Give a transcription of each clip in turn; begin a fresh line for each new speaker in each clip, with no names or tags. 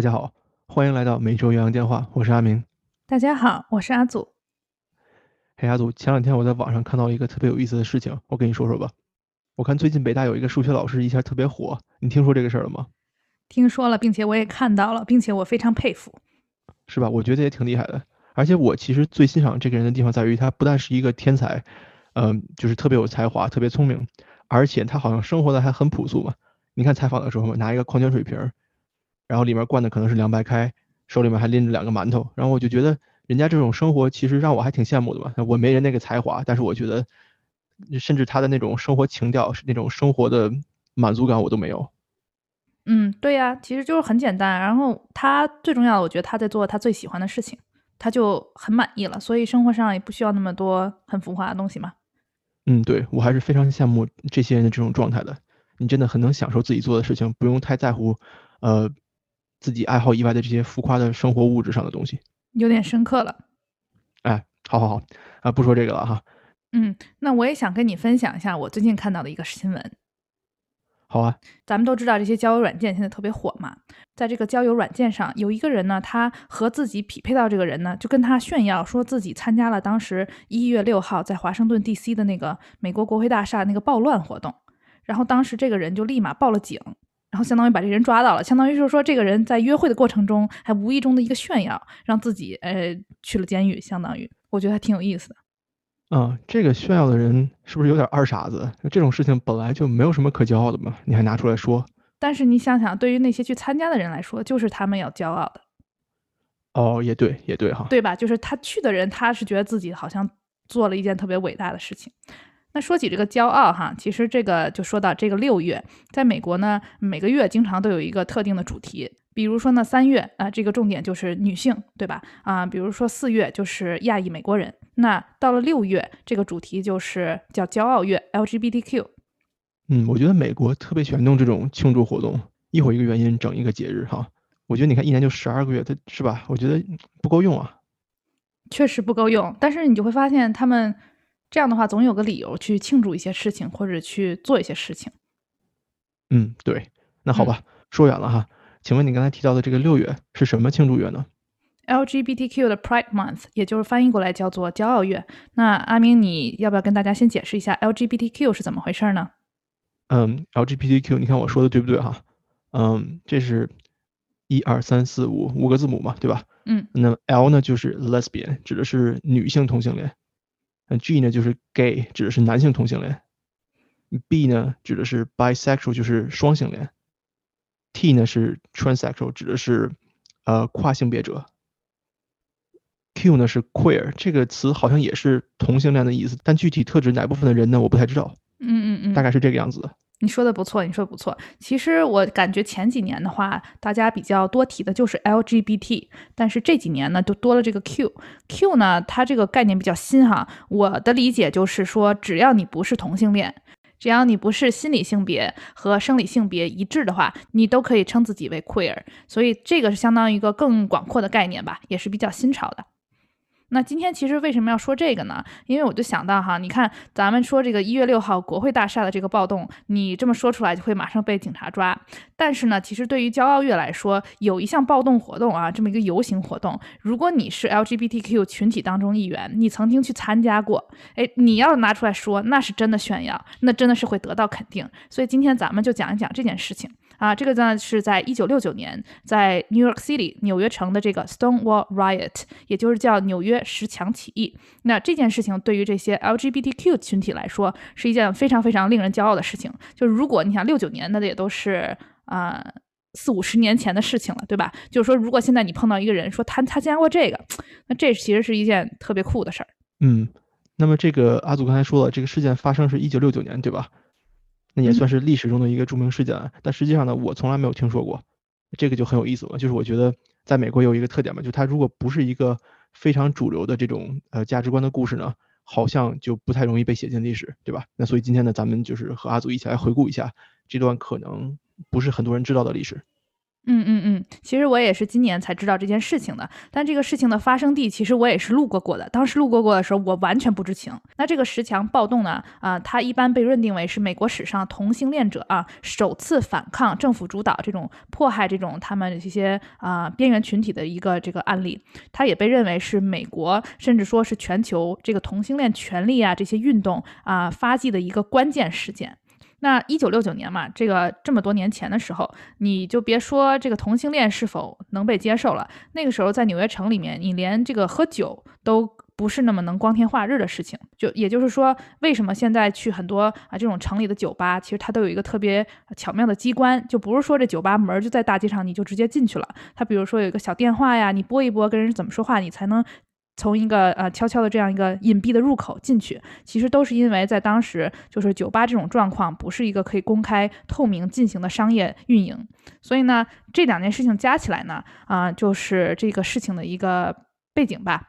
大家好，欢迎来到每周洋洋电话，我是阿明。
大家好，我是阿祖。
嘿，阿祖，前两天我在网上看到一个特别有意思的事情，我跟你说说吧。我看最近北大有一个数学老师一下特别火，你听说这个事儿了吗？
听说了，并且我也看到了，并且我非常佩服，
是吧？我觉得也挺厉害的。而且我其实最欣赏这个人的地方在于，他不但是一个天才，嗯，就是特别有才华、特别聪明，而且他好像生活的还很朴素嘛。你看采访的时候嘛，拿一个矿泉水瓶。然后里面灌的可能是凉白开，手里面还拎着两个馒头，然后我就觉得人家这种生活其实让我还挺羡慕的嘛。我没人那个才华，但是我觉得，甚至他的那种生活情调，是那种生活的满足感我都没有。
嗯，对呀，其实就是很简单。然后他最重要的，我觉得他在做他最喜欢的事情，他就很满意了。所以生活上也不需要那么多很浮华的东西嘛。
嗯，对我还是非常羡慕这些人的这种状态的。你真的很能享受自己做的事情，不用太在乎，呃。自己爱好以外的这些浮夸的生活物质上的东西，
有点深刻了。
哎，好好好啊，不说这个了哈。
嗯，那我也想跟你分享一下我最近看到的一个新闻。
好啊，
咱们都知道这些交友软件现在特别火嘛，在这个交友软件上，有一个人呢，他和自己匹配到这个人呢，就跟他炫耀说自己参加了当时一月六号在华盛顿 D.C. 的那个美国国会大厦那个暴乱活动，然后当时这个人就立马报了警。然后相当于把这人抓到了，相当于就是说这个人在约会的过程中还无意中的一个炫耀，让自己呃去了监狱，相当于我觉得还挺有意思的。
嗯，这个炫耀的人是不是有点二傻子？这种事情本来就没有什么可骄傲的嘛，你还拿出来说？
但是你想想，对于那些去参加的人来说，就是他们要骄傲的。
哦，也对，也对哈，
对吧？就是他去的人，他是觉得自己好像做了一件特别伟大的事情。那说起这个骄傲哈，其实这个就说到这个六月，在美国呢，每个月经常都有一个特定的主题，比如说呢三月啊，这个重点就是女性，对吧？啊，比如说四月就是亚裔美国人，那到了六月，这个主题就是叫骄傲月 LGBTQ。
嗯，我觉得美国特别喜欢弄这种庆祝活动，一会儿一个原因整一个节日哈。我觉得你看一年就十二个月，它是吧？我觉得不够用啊。
确实不够用，但是你就会发现他们。这样的话，总有个理由去庆祝一些事情，或者去做一些事情。
嗯，对。那好吧，说远了哈。请问你刚才提到的这个六月是什么庆祝月呢
？LGBTQ 的 Pride Month，也就是翻译过来叫做骄傲月。那阿明，你要不要跟大家先解释一下 LGBTQ 是怎么回事呢？
嗯，LGBTQ，你看我说的对不对哈？嗯，这是一二三四五五个字母嘛，对吧？
嗯。
那 L 呢，就是 Lesbian，指的是女性同性恋。那 G 呢，就是 gay，指的是男性同性恋；B 呢，指的是 bisexual，就是双性恋；T 呢是 transsexual，指的是呃跨性别者；Q 呢是 queer，这个词好像也是同性恋的意思，但具体特指哪部分的人呢，我不太知道。
嗯嗯嗯，
大概是这个样子的。
你说的不错，你说的不错。其实我感觉前几年的话，大家比较多提的就是 LGBT，但是这几年呢，就多了这个 Q。Q 呢，它这个概念比较新哈。我的理解就是说，只要你不是同性恋，只要你不是心理性别和生理性别一致的话，你都可以称自己为 queer。所以这个是相当于一个更广阔的概念吧，也是比较新潮的。那今天其实为什么要说这个呢？因为我就想到哈，你看咱们说这个一月六号国会大厦的这个暴动，你这么说出来就会马上被警察抓。但是呢，其实对于骄傲月来说，有一项暴动活动啊，这么一个游行活动，如果你是 LGBTQ 群体当中一员，你曾经去参加过，哎，你要拿出来说，那是真的炫耀，那真的是会得到肯定。所以今天咱们就讲一讲这件事情。啊，这个呢是在一九六九年，在 New York City 纽约城的这个 Stonewall Riot，也就是叫纽约石墙起义。那这件事情对于这些 LGBTQ 群体来说，是一件非常非常令人骄傲的事情。就是如果你想六九年，那也都是啊四五十年前的事情了，对吧？就是说，如果现在你碰到一个人说他他参加过这个，那这其实是一件特别酷的事儿。
嗯，那么这个阿祖刚才说了，这个事件发生是一九六九年，对吧？那也算是历史中的一个著名事件，但实际上呢，我从来没有听说过，这个就很有意思了。就是我觉得在美国有一个特点嘛，就它如果不是一个非常主流的这种呃价值观的故事呢，好像就不太容易被写进历史，对吧？那所以今天呢，咱们就是和阿祖一起来回顾一下这段可能不是很多人知道的历史。
嗯嗯嗯，其实我也是今年才知道这件事情的，但这个事情的发生地其实我也是路过过的。当时路过过的时候，我完全不知情。那这个十强暴动呢？啊，它一般被认定为是美国史上同性恋者啊首次反抗政府主导这种迫害这种他们这些啊边缘群体的一个这个案例。它也被认为是美国甚至说是全球这个同性恋权利啊这些运动啊发迹的一个关键事件。那一九六九年嘛，这个这么多年前的时候，你就别说这个同性恋是否能被接受了。那个时候在纽约城里面，你连这个喝酒都不是那么能光天化日的事情。就也就是说，为什么现在去很多啊这种城里的酒吧，其实它都有一个特别巧妙的机关，就不是说这酒吧门就在大街上，你就直接进去了。它比如说有一个小电话呀，你拨一拨，跟人怎么说话，你才能。从一个呃悄悄的这样一个隐蔽的入口进去，其实都是因为在当时就是酒吧这种状况不是一个可以公开透明进行的商业运营，所以呢这两件事情加起来呢啊就是这个事情的一个背景吧。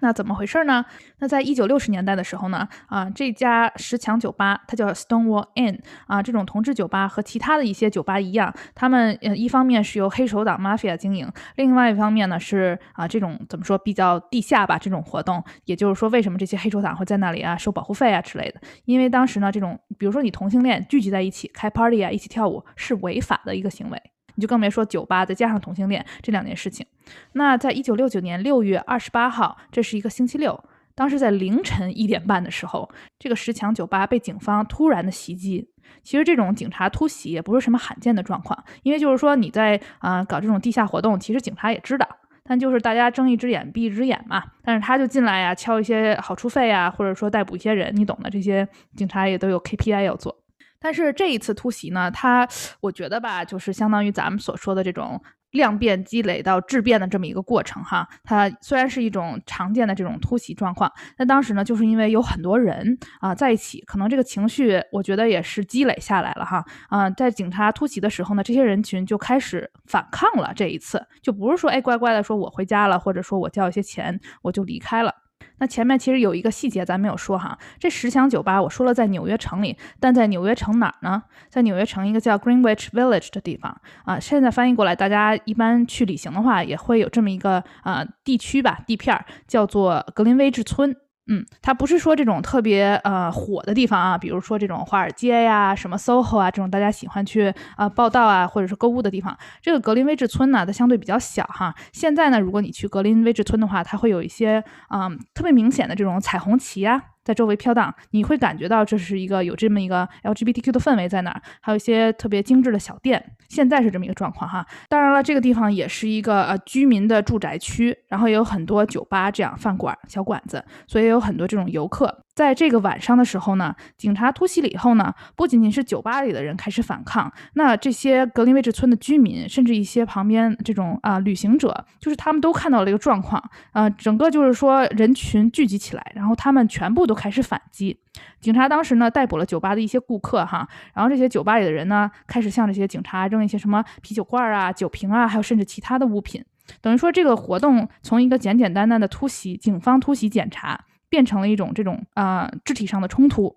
那怎么回事呢？那在一九六十年代的时候呢，啊，这家十强酒吧它叫 Stonewall Inn 啊，这种同志酒吧和其他的一些酒吧一样，他们呃一方面是由黑手党 Mafia 经营，另外一方面呢是啊这种怎么说比较地下吧这种活动，也就是说为什么这些黑手党会在那里啊收保护费啊之类的？因为当时呢这种比如说你同性恋聚集在一起开 party 啊一起跳舞是违法的一个行为。你就更别说酒吧，再加上同性恋这两件事情。那在一九六九年六月二十八号，这是一个星期六，当时在凌晨一点半的时候，这个十强酒吧被警方突然的袭击。其实这种警察突袭也不是什么罕见的状况，因为就是说你在啊搞这种地下活动，其实警察也知道，但就是大家睁一只眼闭一只眼嘛。但是他就进来呀，敲一些好处费啊，或者说逮捕一些人，你懂的，这些警察也都有 KPI 要做。但是这一次突袭呢，它我觉得吧，就是相当于咱们所说的这种量变积累到质变的这么一个过程哈。它虽然是一种常见的这种突袭状况，但当时呢，就是因为有很多人啊在一起，可能这个情绪我觉得也是积累下来了哈。啊，在警察突袭的时候呢，这些人群就开始反抗了。这一次就不是说哎乖乖的说我回家了，或者说我交一些钱我就离开了。那前面其实有一个细节咱没有说哈，这十强酒吧我说了在纽约城里，但在纽约城哪儿呢？在纽约城一个叫 Greenwich Village 的地方啊。现在翻译过来，大家一般去旅行的话，也会有这么一个啊地区吧，地片儿叫做格林威治村。嗯，它不是说这种特别呃火的地方啊，比如说这种华尔街呀、什么 SOHO 啊这种大家喜欢去啊报道啊或者是购物的地方。这个格林威治村呢，它相对比较小哈。现在呢，如果你去格林威治村的话，它会有一些嗯特别明显的这种彩虹旗啊。在周围飘荡，你会感觉到这是一个有这么一个 LGBTQ 的氛围在那儿，还有一些特别精致的小店。现在是这么一个状况哈。当然了，这个地方也是一个呃居民的住宅区，然后也有很多酒吧这样饭馆小馆子，所以有很多这种游客。在这个晚上的时候呢，警察突袭了以后呢，不仅仅是酒吧里的人开始反抗，那这些格林威治村的居民，甚至一些旁边这种啊旅行者，就是他们都看到了一个状况，呃，整个就是说人群聚集起来，然后他们全部都开始反击。警察当时呢逮捕了酒吧的一些顾客哈，然后这些酒吧里的人呢开始向这些警察扔一些什么啤酒罐啊、酒瓶啊，还有甚至其他的物品，等于说这个活动从一个简简单单的突袭，警方突袭检查。变成了一种这种啊肢体上的冲突，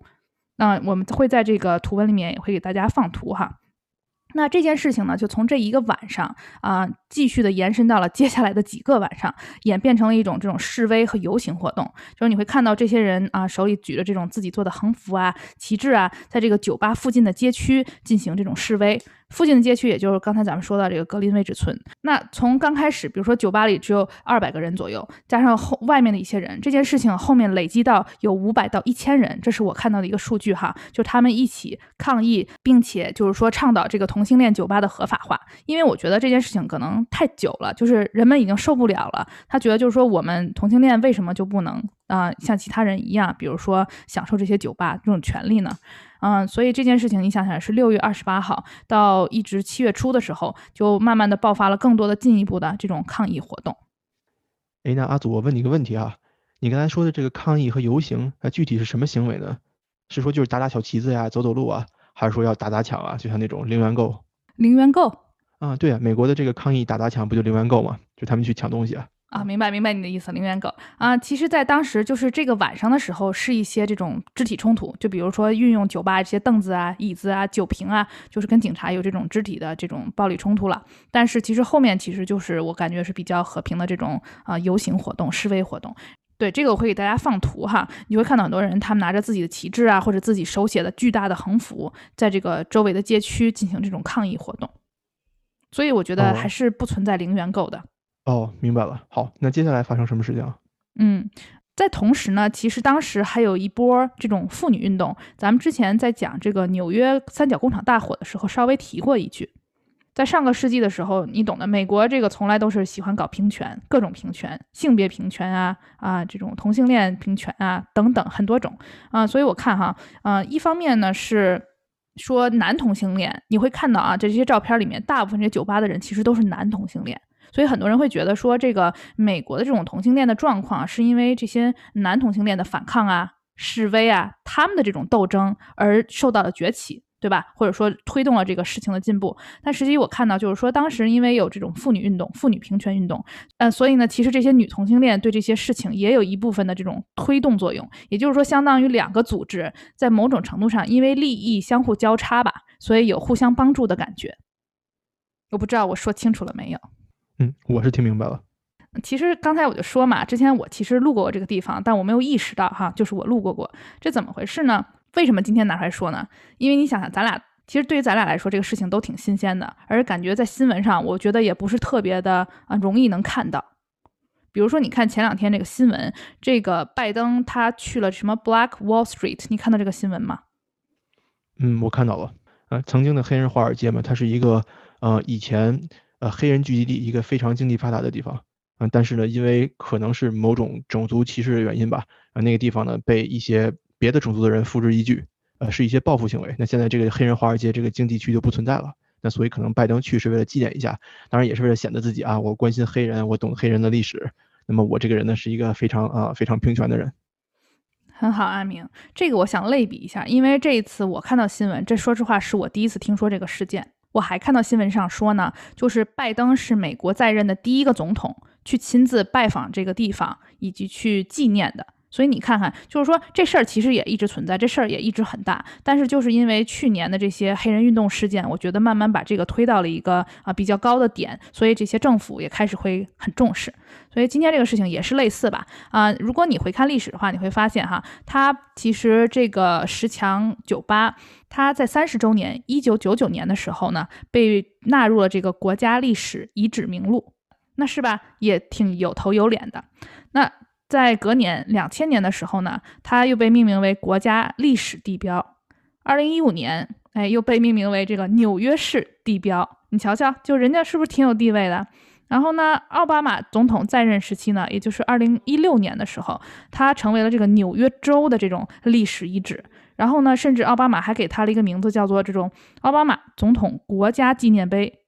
那我们会在这个图文里面也会给大家放图哈。那这件事情呢，就从这一个晚上啊，继续的延伸到了接下来的几个晚上，演变成了一种这种示威和游行活动。就是你会看到这些人啊，手里举着这种自己做的横幅啊、旗帜啊，在这个酒吧附近的街区进行这种示威。附近的街区，也就是刚才咱们说到这个格林威治村。那从刚开始，比如说酒吧里只有二百个人左右，加上后外面的一些人，这件事情后面累积到有五百到一千人，这是我看到的一个数据哈。就他们一起抗议，并且就是说倡导这个同性恋酒吧的合法化。因为我觉得这件事情可能太久了，就是人们已经受不了了。他觉得就是说我们同性恋为什么就不能啊像其他人一样，比如说享受这些酒吧这种权利呢？嗯，所以这件事情你想想，是六月二十八号到一直七月初的时候，就慢慢的爆发了更多的进一步的这种抗议活动。
哎，那阿祖，我问你一个问题啊，你刚才说的这个抗议和游行，那具体是什么行为呢？是说就是打打小旗子呀，走走路啊，还是说要打打抢啊？就像那种零元购？
零元购？
啊，对啊，美国的这个抗议打砸抢不就零元购吗？就他们去抢东西啊。
啊，明白明白你的意思，零元狗啊。其实，在当时就是这个晚上的时候，是一些这种肢体冲突，就比如说运用酒吧这些凳子啊、椅子啊、酒瓶啊，就是跟警察有这种肢体的这种暴力冲突了。但是其实后面其实就是我感觉是比较和平的这种啊游行活动、示威活动。对这个我会给大家放图哈，你会看到很多人他们拿着自己的旗帜啊，或者自己手写的巨大的横幅，在这个周围的街区进行这种抗议活动。所以我觉得还是不存在零元购的。
哦，哦明白了。好，那接下来发生什么事情啊？
嗯，在同时呢，其实当时还有一波这种妇女运动。咱们之前在讲这个纽约三角工厂大火的时候，稍微提过一句。在上个世纪的时候，你懂的，美国这个从来都是喜欢搞平权，各种平权，性别平权啊啊，这种同性恋平权啊等等很多种啊。所以我看哈，啊，一方面呢是说男同性恋，你会看到啊，这些照片里面大部分这酒吧的人其实都是男同性恋。所以很多人会觉得说，这个美国的这种同性恋的状况，是因为这些男同性恋的反抗啊、示威啊，他们的这种斗争而受到了崛起，对吧？或者说推动了这个事情的进步。但实际我看到就是说，当时因为有这种妇女运动、妇女平权运动，呃，所以呢，其实这些女同性恋对这些事情也有一部分的这种推动作用。也就是说，相当于两个组织在某种程度上因为利益相互交叉吧，所以有互相帮助的感觉。我不知道我说清楚了没有？
嗯，我是听明白了。
其实刚才我就说嘛，之前我其实路过过这个地方，但我没有意识到哈，就是我路过过，这怎么回事呢？为什么今天拿出来说呢？因为你想想，咱俩其实对于咱俩来说，这个事情都挺新鲜的，而感觉在新闻上，我觉得也不是特别的啊容易能看到。比如说，你看前两天这个新闻，这个拜登他去了什么 Black Wall Street，你看到这个新闻吗？
嗯，我看到了。呃，曾经的黑人华尔街嘛，它是一个呃以前。呃，黑人聚集地，一个非常经济发达的地方，嗯，但是呢，因为可能是某种种族歧视的原因吧，啊，那个地方呢被一些别的种族的人付之一炬，呃，是一些报复行为。那现在这个黑人华尔街这个经济区就不存在了，那所以可能拜登去是为了纪念一下，当然也是为了显得自己啊，我关心黑人，我懂黑人的历史，那么我这个人呢是一个非常啊非常平权的人。
很好，阿明，这个我想类比一下，因为这一次我看到新闻，这说实话是我第一次听说这个事件。我还看到新闻上说呢，就是拜登是美国在任的第一个总统去亲自拜访这个地方以及去纪念的。所以你看看，就是说这事儿其实也一直存在，这事儿也一直很大。但是就是因为去年的这些黑人运动事件，我觉得慢慢把这个推到了一个啊比较高的点，所以这些政府也开始会很重视。所以今天这个事情也是类似吧？啊，如果你回看历史的话，你会发现哈，它其实这个十强酒吧，它在三十周年，一九九九年的时候呢，被纳入了这个国家历史遗址名录，那是吧？也挺有头有脸的。那。在隔年两千年的时候呢，它又被命名为国家历史地标。二零一五年，哎，又被命名为这个纽约市地标。你瞧瞧，就人家是不是挺有地位的？然后呢，奥巴马总统在任时期呢，也就是二零一六年的时候，他成为了这个纽约州的这种历史遗址。然后呢，甚至奥巴马还给他了一个名字，叫做这种奥巴马总统国家纪念碑。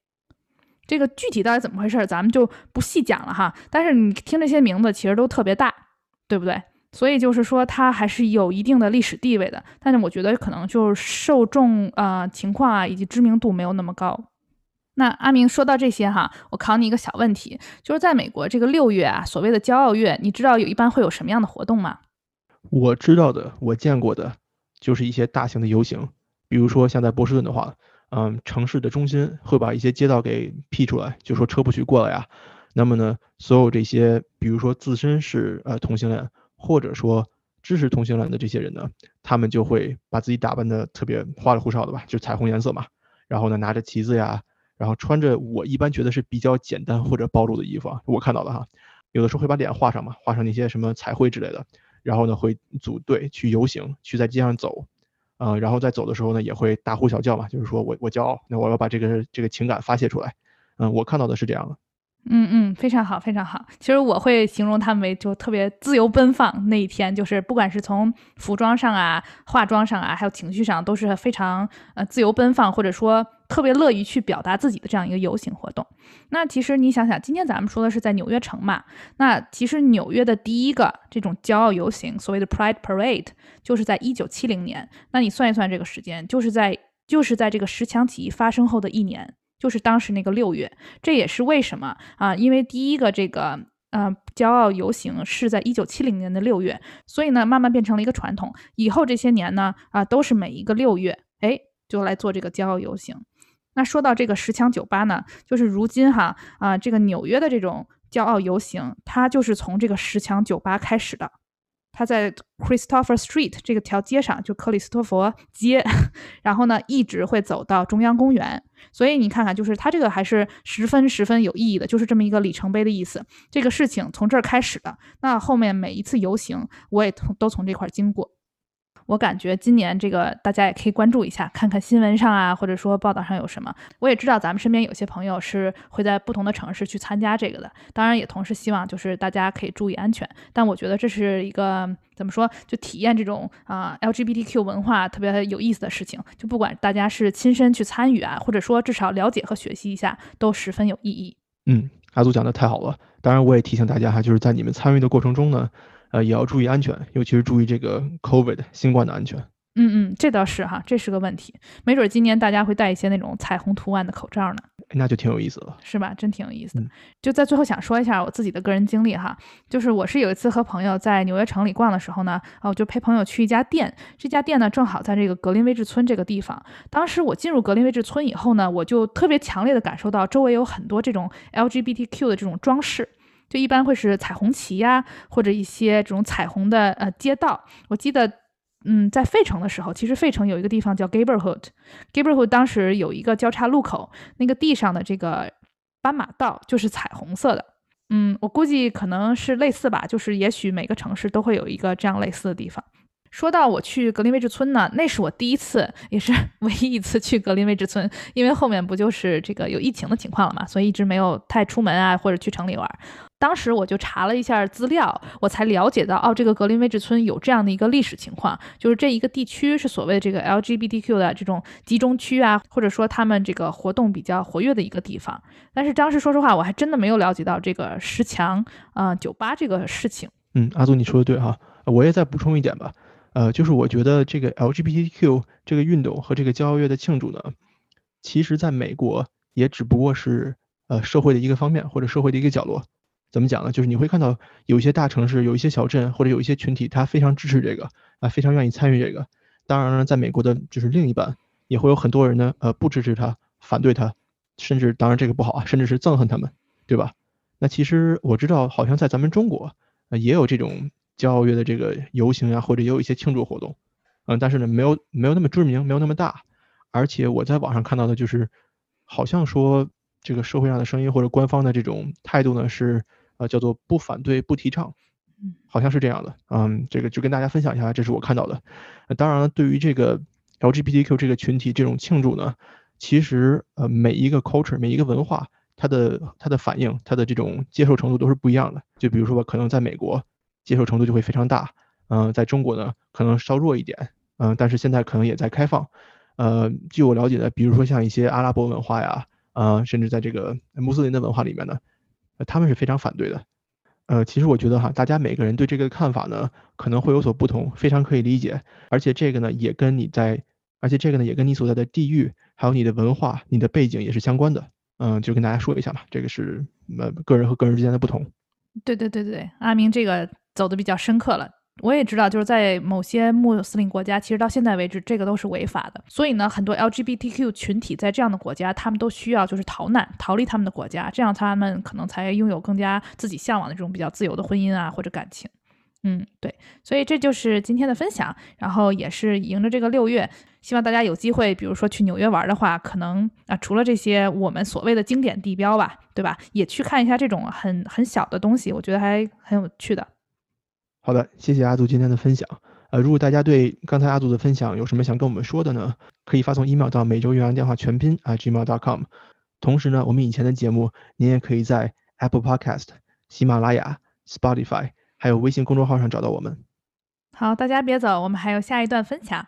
这个具体到底怎么回事，咱们就不细讲了哈。但是你听这些名字，其实都特别大，对不对？所以就是说，它还是有一定的历史地位的。但是我觉得可能就是受众啊情况啊以及知名度没有那么高。那阿明说到这些哈，我考你一个小问题，就是在美国这个六月啊，所谓的骄傲月，你知道有一般会有什么样的活动吗？
我知道的，我见过的，就是一些大型的游行，比如说像在波士顿的话。嗯，城市的中心会把一些街道给辟出来，就说车不许过来呀。那么呢，所有这些，比如说自身是呃同性恋，或者说支持同性恋的这些人呢，他们就会把自己打扮的特别花里胡哨的吧，就彩虹颜色嘛。然后呢，拿着旗子呀，然后穿着我一般觉得是比较简单或者暴露的衣服啊，我看到的哈。有的时候会把脸画上嘛，画上那些什么彩绘之类的，然后呢会组队去游行，去在街上走。呃，然后在走的时候呢，也会大呼小叫嘛，就是说我我骄傲，那我要把这个这个情感发泄出来。嗯，我看到的是这样的。
嗯嗯，非常好，非常好。其实我会形容他们为就特别自由奔放那一天，就是不管是从服装上啊、化妆上啊，还有情绪上，都是非常呃自由奔放，或者说特别乐于去表达自己的这样一个游行活动。那其实你想想，今天咱们说的是在纽约城嘛，那其实纽约的第一个这种骄傲游行，所谓的 Pride Parade，就是在一九七零年。那你算一算这个时间，就是在就是在这个十强起义发生后的一年。就是当时那个六月，这也是为什么啊？因为第一个这个呃骄傲游行是在一九七零年的六月，所以呢，慢慢变成了一个传统。以后这些年呢，啊，都是每一个六月，哎，就来做这个骄傲游行。那说到这个十强酒吧呢，就是如今哈啊，这个纽约的这种骄傲游行，它就是从这个十强酒吧开始的。它在 Christopher Street 这个条街上，就克里斯托弗街，然后呢，一直会走到中央公园。所以你看看，就是它这个还是十分十分有意义的，就是这么一个里程碑的意思。这个事情从这儿开始的，那后面每一次游行，我也都从这块经过。我感觉今年这个大家也可以关注一下，看看新闻上啊，或者说报道上有什么。我也知道咱们身边有些朋友是会在不同的城市去参加这个的，当然也同时希望就是大家可以注意安全。但我觉得这是一个怎么说，就体验这种啊 LGBTQ 文化特别有意思的事情。就不管大家是亲身去参与啊，或者说至少了解和学习一下，都十分有意义。
嗯，阿祖讲的太好了。当然我也提醒大家哈，就是在你们参与的过程中呢。呃，也要注意安全，尤其是注意这个 COVID 新冠的安全。
嗯嗯，这倒是哈，这是个问题。没准今年大家会戴一些那种彩虹图案的口罩呢，
那就挺有意思了，
是吧？真挺有意思的。就在最后想说一下我自己的个人经历哈，就是我是有一次和朋友在纽约城里逛的时候呢，啊，我就陪朋友去一家店，这家店呢正好在这个格林威治村这个地方。当时我进入格林威治村以后呢，我就特别强烈的感受到周围有很多这种 LGBTQ 的这种装饰。就一般会是彩虹旗呀，或者一些这种彩虹的呃街道。我记得，嗯，在费城的时候，其实费城有一个地方叫 Gaberhood，Gaberhood 当时有一个交叉路口，那个地上的这个斑马道就是彩虹色的。嗯，我估计可能是类似吧，就是也许每个城市都会有一个这样类似的地方。说到我去格林威治村呢，那是我第一次，也是 唯一一次去格林威治村，因为后面不就是这个有疫情的情况了嘛，所以一直没有太出门啊，或者去城里玩。当时我就查了一下资料，我才了解到，哦，这个格林威治村有这样的一个历史情况，就是这一个地区是所谓这个 LGBTQ 的这种集中区啊，或者说他们这个活动比较活跃的一个地方。但是当时说实话，我还真的没有了解到这个十强啊酒吧这个事情。
嗯，阿祖你说的对哈，我也再补充一点吧。呃，就是我觉得这个 LGBTQ 这个运动和这个骄傲月的庆祝呢，其实在美国也只不过是呃社会的一个方面或者社会的一个角落。怎么讲呢？就是你会看到有一些大城市、有一些小镇或者有一些群体，他非常支持这个啊，非常愿意参与这个。当然了，在美国的就是另一半也会有很多人呢，呃，不支持他、反对他，甚至当然这个不好啊，甚至是憎恨他们，对吧？那其实我知道，好像在咱们中国呃也有这种。骄傲月的这个游行啊，或者也有一些庆祝活动，嗯，但是呢，没有没有那么知名，没有那么大，而且我在网上看到的就是，好像说这个社会上的声音或者官方的这种态度呢是，呃，叫做不反对不提倡，好像是这样的，嗯，这个就跟大家分享一下，这是我看到的。当然了，对于这个 LGBTQ 这个群体这种庆祝呢，其实呃每一个 culture 每一个文化，它的它的反应，它的这种接受程度都是不一样的。就比如说吧，可能在美国。接受程度就会非常大，嗯，在中国呢可能稍弱一点，嗯，但是现在可能也在开放，呃，据我了解的，比如说像一些阿拉伯文化呀，呃，甚至在这个穆斯林的文化里面呢，他们是非常反对的，呃，其实我觉得哈，大家每个人对这个看法呢可能会有所不同，非常可以理解，而且这个呢也跟你在，而且这个呢也跟你所在的地域，还有你的文化、你的背景也是相关的，嗯，就跟大家说一下嘛，这个是呃个人和个人之间的不同。
对对对对，阿明这个。走的比较深刻了，我也知道，就是在某些穆斯林国家，其实到现在为止，这个都是违法的。所以呢，很多 LGBTQ 群体在这样的国家，他们都需要就是逃难，逃离他们的国家，这样他们可能才拥有更加自己向往的这种比较自由的婚姻啊或者感情。嗯，对，所以这就是今天的分享。然后也是迎着这个六月，希望大家有机会，比如说去纽约玩的话，可能啊，除了这些我们所谓的经典地标吧，对吧？也去看一下这种很很小的东西，我觉得还很有趣的。
好的，谢谢阿祖今天的分享。呃，如果大家对刚才阿祖的分享有什么想跟我们说的呢？可以发送 email 到每周岳阳电话全拼啊 gmail.com。同时呢，我们以前的节目您也可以在 Apple Podcast、喜马拉雅、Spotify 还有微信公众号上找到我们。
好，大家别走，我们还有下一段分享。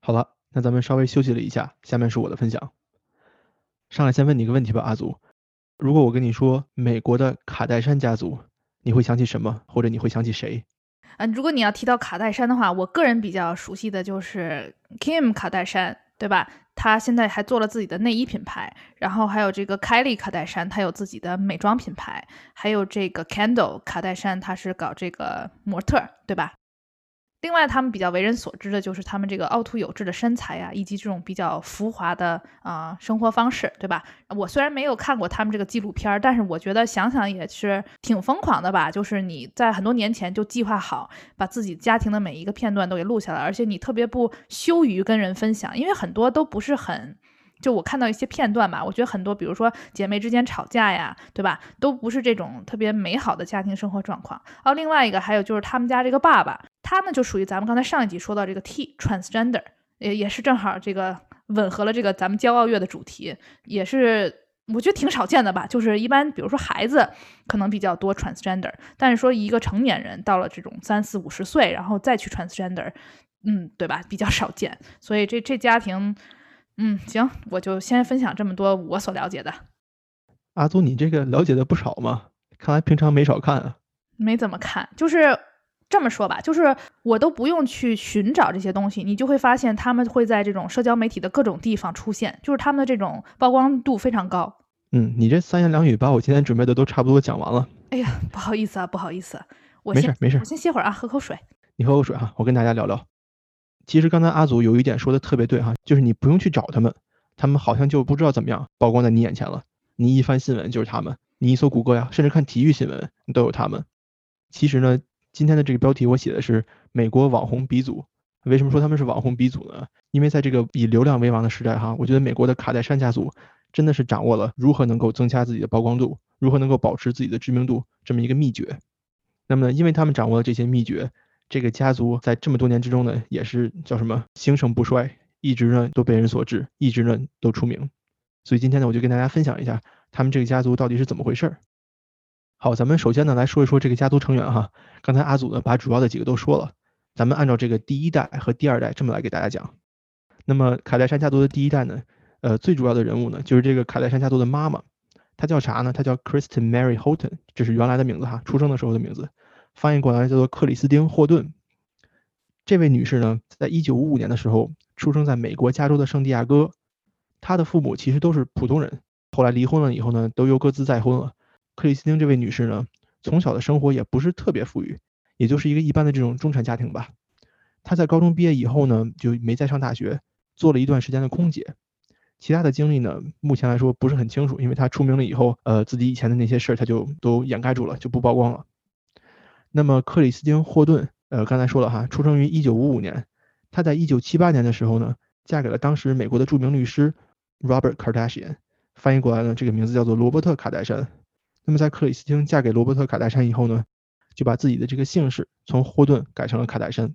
好了，那咱们稍微休息了一下，下面是我的分享。上来先问你个问题吧，阿祖。如果我跟你说美国的卡戴珊家族。你会想起什么，或者你会想起谁？
嗯，如果你要提到卡戴珊的话，我个人比较熟悉的就是 Kim 卡戴珊，对吧？她现在还做了自己的内衣品牌，然后还有这个 Kylie 卡戴珊，她有自己的美妆品牌，还有这个 Kendall 卡戴珊，她是搞这个模特，对吧？另外，他们比较为人所知的就是他们这个凹凸有致的身材呀，以及这种比较浮华的啊生活方式，对吧？我虽然没有看过他们这个纪录片，但是我觉得想想也是挺疯狂的吧。就是你在很多年前就计划好，把自己家庭的每一个片段都给录下来，而且你特别不羞于跟人分享，因为很多都不是很。就我看到一些片段吧，我觉得很多，比如说姐妹之间吵架呀，对吧，都不是这种特别美好的家庭生活状况。然后另外一个还有就是他们家这个爸爸，他呢就属于咱们刚才上一集说到这个 T transgender，也也是正好这个吻合了这个咱们骄傲月的主题，也是我觉得挺少见的吧。就是一般比如说孩子可能比较多 transgender，但是说一个成年人到了这种三四五十岁，然后再去 transgender，嗯，对吧，比较少见。所以这这家庭。嗯，行，我就先分享这么多我所了解的。
阿祖，你这个了解的不少嘛？看来平常没少看啊。
没怎么看，就是这么说吧，就是我都不用去寻找这些东西，你就会发现他们会在这种社交媒体的各种地方出现，就是他们的这种曝光度非常高。
嗯，你这三言两语把我今天准备的都差不多讲完了。
哎呀，不好意思啊，不好意思，我
没事没事，
我先歇会儿啊，喝口水。
你喝口水啊，我跟大家聊聊。其实刚才阿祖有一点说的特别对哈，就是你不用去找他们，他们好像就不知道怎么样曝光在你眼前了。你一翻新闻就是他们，你一搜谷歌呀，甚至看体育新闻都有他们。其实呢，今天的这个标题我写的是美国网红鼻祖。为什么说他们是网红鼻祖呢？因为在这个以流量为王的时代哈，我觉得美国的卡戴珊家族真的是掌握了如何能够增加自己的曝光度，如何能够保持自己的知名度这么一个秘诀。那么呢，因为他们掌握了这些秘诀。这个家族在这么多年之中呢，也是叫什么兴盛不衰，一直呢都被人所知，一直呢都出名。所以今天呢，我就跟大家分享一下他们这个家族到底是怎么回事儿。好，咱们首先呢来说一说这个家族成员哈。刚才阿祖呢把主要的几个都说了，咱们按照这个第一代和第二代这么来给大家讲。那么卡戴珊家族的第一代呢，呃，最主要的人物呢就是这个卡戴珊家族的妈妈，她叫啥呢？她叫 Kristen Mary Houghton，这是原来的名字哈，出生的时候的名字。翻译过来叫做克里斯汀·霍顿。这位女士呢，在一九五五年的时候出生在美国加州的圣地亚哥。她的父母其实都是普通人，后来离婚了以后呢，都又各自再婚了。克里斯汀这位女士呢，从小的生活也不是特别富裕，也就是一个一般的这种中产家庭吧。她在高中毕业以后呢，就没再上大学，做了一段时间的空姐。其他的经历呢，目前来说不是很清楚，因为她出名了以后，呃，自己以前的那些事儿，她就都掩盖住了，就不曝光了。那么克里斯汀·霍顿，呃，刚才说了哈，出生于一九五五年。他在一九七八年的时候呢，嫁给了当时美国的著名律师 Robert Kardashian，翻译过来呢，这个名字叫做罗伯特·卡戴珊。那么在克里斯汀嫁给罗伯特·卡戴珊以后呢，就把自己的这个姓氏从霍顿改成了卡戴珊。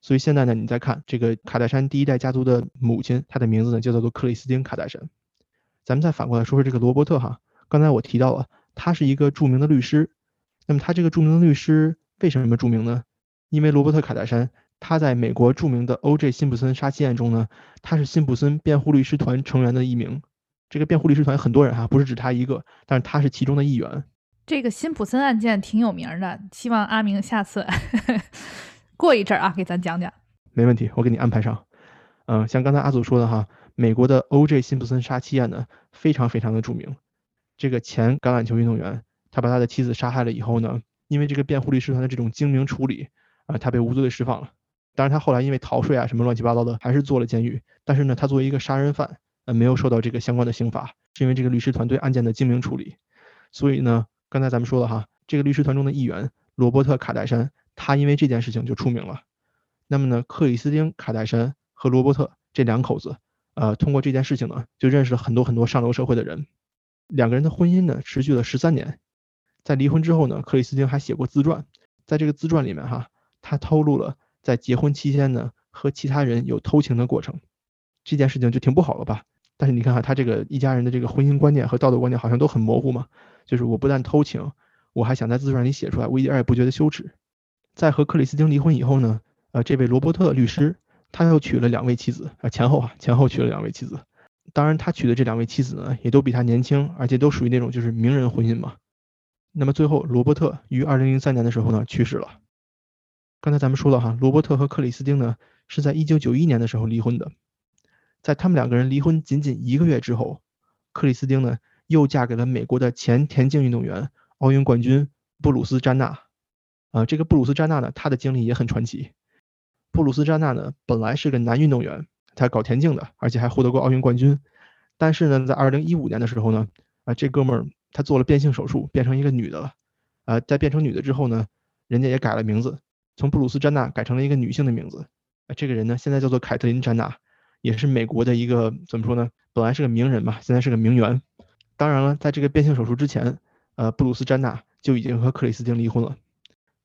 所以现在呢，你再看这个卡戴珊第一代家族的母亲，她的名字呢就叫做克里斯汀·卡戴珊。咱们再反过来说说这个罗伯特哈，刚才我提到了，他是一个著名的律师。那么他这个著名的律师为什么著名呢？因为罗伯特·卡戴珊他在美国著名的 O.J. 辛普森杀妻案中呢，他是辛普森辩护律师团成员的一名。这个辩护律师团很多人哈，不是指他一个，但是他是其中的一员。
这个辛普森案件挺有名的，希望阿明下次 过一阵儿啊，给咱讲讲。
没问题，我给你安排上。嗯，像刚才阿祖说的哈，美国的 O.J. 辛普森杀妻案呢，非常非常的著名。这个前橄榄球运动员。他把他的妻子杀害了以后呢，因为这个辩护律师团的这种精明处理啊，他被无罪的释放了。当然，他后来因为逃税啊什么乱七八糟的，还是坐了监狱。但是呢，他作为一个杀人犯，呃，没有受到这个相关的刑罚，是因为这个律师团队案件的精明处理。所以呢，刚才咱们说了哈，这个律师团中的一员罗伯特·卡戴珊，他因为这件事情就出名了。那么呢，克里斯汀·卡戴珊和罗伯特这两口子，呃，通过这件事情呢，就认识了很多很多上流社会的人。两个人的婚姻呢，持续了十三年。在离婚之后呢，克里斯汀还写过自传，在这个自传里面哈，他透露了在结婚期间呢和其他人有偷情的过程，这件事情就挺不好了吧？但是你看看，他这个一家人的这个婚姻观念和道德观念好像都很模糊嘛，就是我不但偷情，我还想在自传里写出来，我一点也不觉得羞耻。在和克里斯汀离婚以后呢，呃，这位罗伯特律师他又娶了两位妻子啊，前后啊前后娶了两位妻子，当然他娶的这两位妻子呢也都比他年轻，而且都属于那种就是名人婚姻嘛。那么最后，罗伯特于二零零三年的时候呢去世了。刚才咱们说了哈，罗伯特和克里斯汀呢是在一九九一年的时候离婚的。在他们两个人离婚仅仅一个月之后，克里斯汀呢又嫁给了美国的前田径运动员、奥运冠军布鲁斯詹纳。啊，这个布鲁斯詹纳呢，他的经历也很传奇。布鲁斯詹纳呢，本来是个男运动员，他搞田径的，而且还获得过奥运冠军。但是呢，在二零一五年的时候呢，啊，这哥们儿他做了变性手术，变成一个女的了。啊，在变成女的之后呢，人家也改了名字，从布鲁斯詹纳改成了一个女性的名字。啊，这个人呢，现在叫做凯特琳詹纳，也是美国的一个怎么说呢？本来是个名人嘛，现在是个名媛。当然了，在这个变性手术之前，呃，布鲁斯詹纳就已经和克里斯汀离婚了。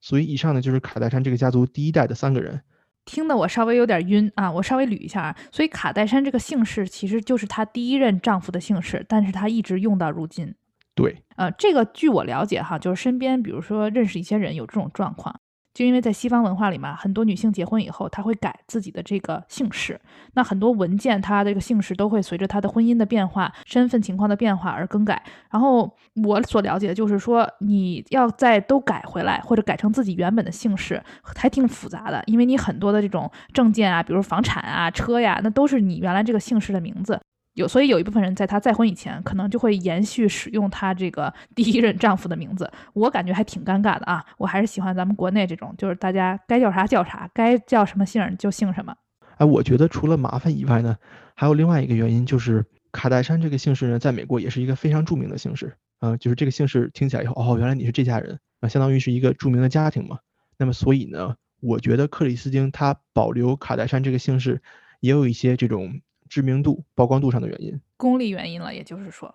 所以以上呢，就是卡戴珊这个家族第一代的三个人。
听得我稍微有点晕啊，我稍微捋一下啊。所以卡戴珊这个姓氏其实就是她第一任丈夫的姓氏，但是她一直用到如今。
对，
呃，这个据我了解哈，就是身边比如说认识一些人有这种状况。就因为在西方文化里嘛，很多女性结婚以后，她会改自己的这个姓氏。那很多文件，她这个姓氏都会随着她的婚姻的变化、身份情况的变化而更改。然后我所了解的就是说，你要再都改回来，或者改成自己原本的姓氏，还挺复杂的。因为你很多的这种证件啊，比如房产啊、车呀，那都是你原来这个姓氏的名字。有，所以有一部分人在她再婚以前，可能就会延续使用她这个 第一任丈夫的名字。我感觉还挺尴尬的啊！我还是喜欢咱们国内这种，就是大家该叫啥叫啥，该叫什么姓就姓什么。
哎，我觉得除了麻烦以外呢，还有另外一个原因，就是卡戴珊这个姓氏呢，在美国也是一个非常著名的姓氏啊。就是这个姓氏听起来以后，哦，原来你是这家人啊，相当于是一个著名的家庭嘛。那么所以呢，我觉得克里斯汀她保留卡戴珊这个姓氏，也有一些这种。知名度、曝光度上的原因，
功利原因了，也就是说，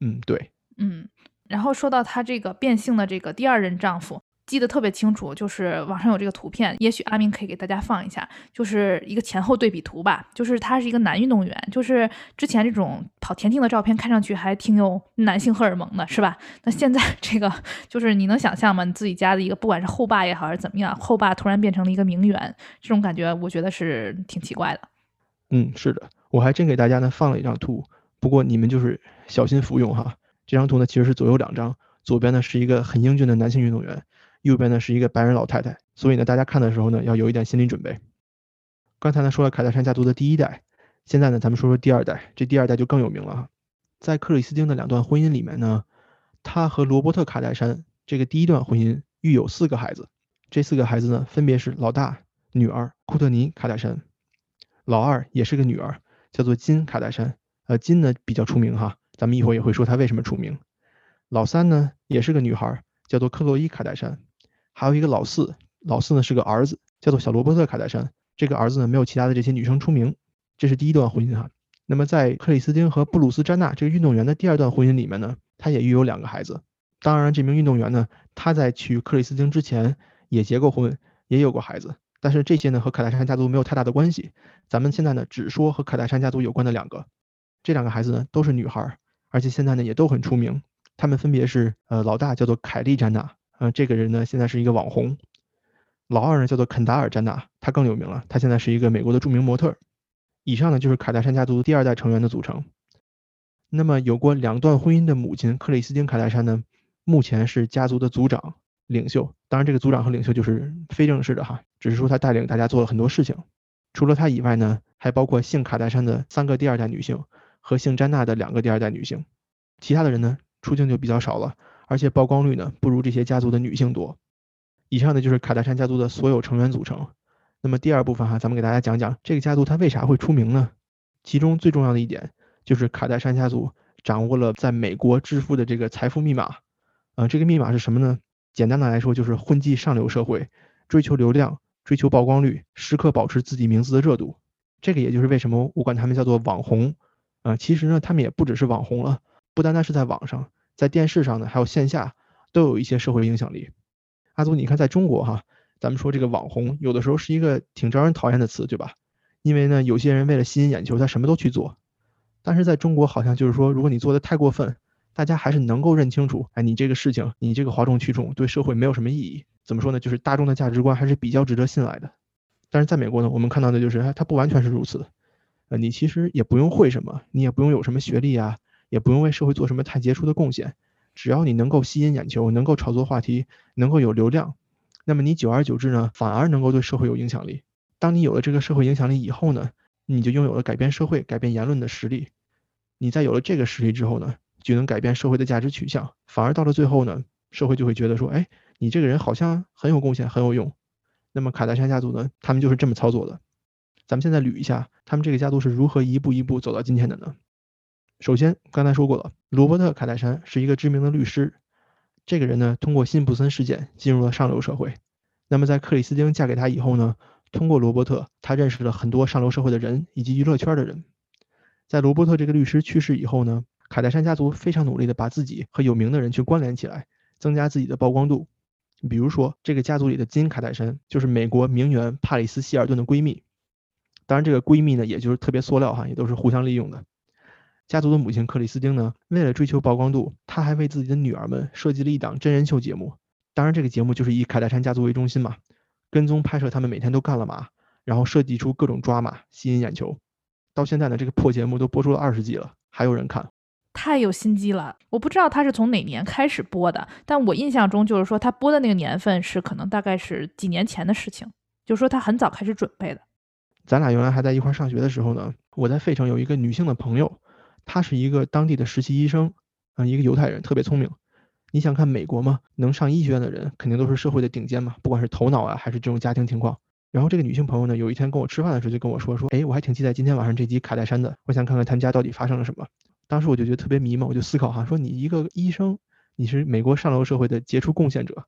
嗯，对，
嗯，然后说到她这个变性的这个第二任丈夫，记得特别清楚，就是网上有这个图片，也许阿明可以给大家放一下，就是一个前后对比图吧，就是他是一个男运动员，就是之前这种跑田径的照片，看上去还挺有男性荷尔蒙的，是吧？那现在这个，就是你能想象吗？你自己家的一个，不管是后爸也好，还是怎么样，后爸突然变成了一个名媛，这种感觉，我觉得是挺奇怪的。
嗯，是的，我还真给大家呢放了一张图，不过你们就是小心服用哈。这张图呢其实是左右两张，左边呢是一个很英俊的男性运动员，右边呢是一个白人老太太，所以呢大家看的时候呢要有一点心理准备。刚才呢说了凯戴珊家族的第一代，现在呢咱们说说第二代，这第二代就更有名了哈。在克里斯汀的两段婚姻里面呢，他和罗伯特卡戴珊这个第一段婚姻育有四个孩子，这四个孩子呢分别是老大女儿库特尼卡戴珊。老二也是个女儿，叫做金卡戴珊。呃，金呢比较出名哈，咱们一会儿也会说她为什么出名。老三呢也是个女孩，叫做克洛伊卡戴珊。还有一个老四，老四呢是个儿子，叫做小罗伯特卡戴珊。这个儿子呢没有其他的这些女生出名。这是第一段婚姻哈。那么在克里斯汀和布鲁斯詹纳这个运动员的第二段婚姻里面呢，他也育有两个孩子。当然，这名运动员呢，他在娶克里斯汀之前也结过婚，也有过孩子。但是这些呢和卡戴珊家族没有太大的关系，咱们现在呢只说和卡戴珊家族有关的两个，这两个孩子呢都是女孩，而且现在呢也都很出名，他们分别是呃老大叫做凯莉詹娜，呃这个人呢现在是一个网红，老二呢叫做肯达尔詹娜，他更有名了，他现在是一个美国的著名模特。以上呢就是卡戴珊家族第二代成员的组成。那么有过两段婚姻的母亲克里斯汀卡戴珊呢，目前是家族的族长。领袖，当然这个组长和领袖就是非正式的哈，只是说他带领大家做了很多事情。除了他以外呢，还包括姓卡戴珊的三个第二代女性和姓詹娜的两个第二代女性。其他的人呢，出镜就比较少了，而且曝光率呢不如这些家族的女性多。以上呢就是卡戴珊家族的所有成员组成。那么第二部分哈，咱们给大家讲讲这个家族它为啥会出名呢？其中最重要的一点就是卡戴珊家族掌握了在美国致富的这个财富密码。呃，这个密码是什么呢？简单的来说，就是混迹上流社会，追求流量，追求曝光率，时刻保持自己名字的热度。这个也就是为什么我管他们叫做网红。啊，其实呢，他们也不只是网红了，不单单是在网上，在电视上呢，还有线下都有一些社会影响力。阿祖，你看，在中国哈，咱们说这个网红，有的时候是一个挺招人讨厌的词，对吧？因为呢，有些人为了吸引眼球，他什么都去做。但是在中国，好像就是说，如果你做的太过分。大家还是能够认清楚，哎，你这个事情，你这个哗众取宠，对社会没有什么意义。怎么说呢？就是大众的价值观还是比较值得信赖的。但是在美国呢，我们看到的就是，哎，它不完全是如此。呃，你其实也不用会什么，你也不用有什么学历啊，也不用为社会做什么太杰出的贡献，只要你能够吸引眼球，能够炒作话题，能够有流量，那么你久而久之呢，反而能够对社会有影响力。当你有了这个社会影响力以后呢，你就拥有了改变社会、改变言论的实力。你在有了这个实力之后呢，就能改变社会的价值取向。反而到了最后呢，社会就会觉得说，哎，你这个人好像很有贡献、很有用。那么卡戴珊家族呢，他们就是这么操作的。咱们现在捋一下，他们这个家族是如何一步一步走到今天的呢？首先，刚才说过了，罗伯特·卡戴珊是一个知名的律师。这个人呢，通过辛普森事件进入了上流社会。那么在克里斯汀嫁给他以后呢，通过罗伯特，他认识了很多上流社会的人以及娱乐圈的人。在罗伯特这个律师去世以后呢，卡戴珊家族非常努力的把自己和有名的人去关联起来，增加自己的曝光度。比如说，这个家族里的金·卡戴珊就是美国名媛帕里斯·希尔顿的闺蜜。当然，这个闺蜜呢，也就是特别塑料哈，也都是互相利用的。家族的母亲克里斯汀呢，为了追求曝光度，她还为自己的女儿们设计了一档真人秀节目。当然，这个节目就是以卡戴珊家族为中心嘛，跟踪拍摄他们每天都干了嘛，然后设计出各种抓马，吸引眼球。到现在呢，这个破节目都播出了二十季了，还有人看，
太有心机了。我不知道他是从哪年开始播的，但我印象中就是说他播的那个年份是可能大概是几年前的事情，就是说他很早开始准备的。
咱俩原来还在一块上学的时候呢，我在费城有一个女性的朋友。她是一个当地的实习医生，啊，一个犹太人，特别聪明。你想看美国吗？能上医学院的人肯定都是社会的顶尖嘛，不管是头脑啊，还是这种家庭情况。然后这个女性朋友呢，有一天跟我吃饭的时候就跟我说说，哎，我还挺期待今天晚上这集卡戴珊的，我想看看他们家到底发生了什么。当时我就觉得特别迷茫，我就思考哈，说你一个医生，你是美国上流社会的杰出贡献者，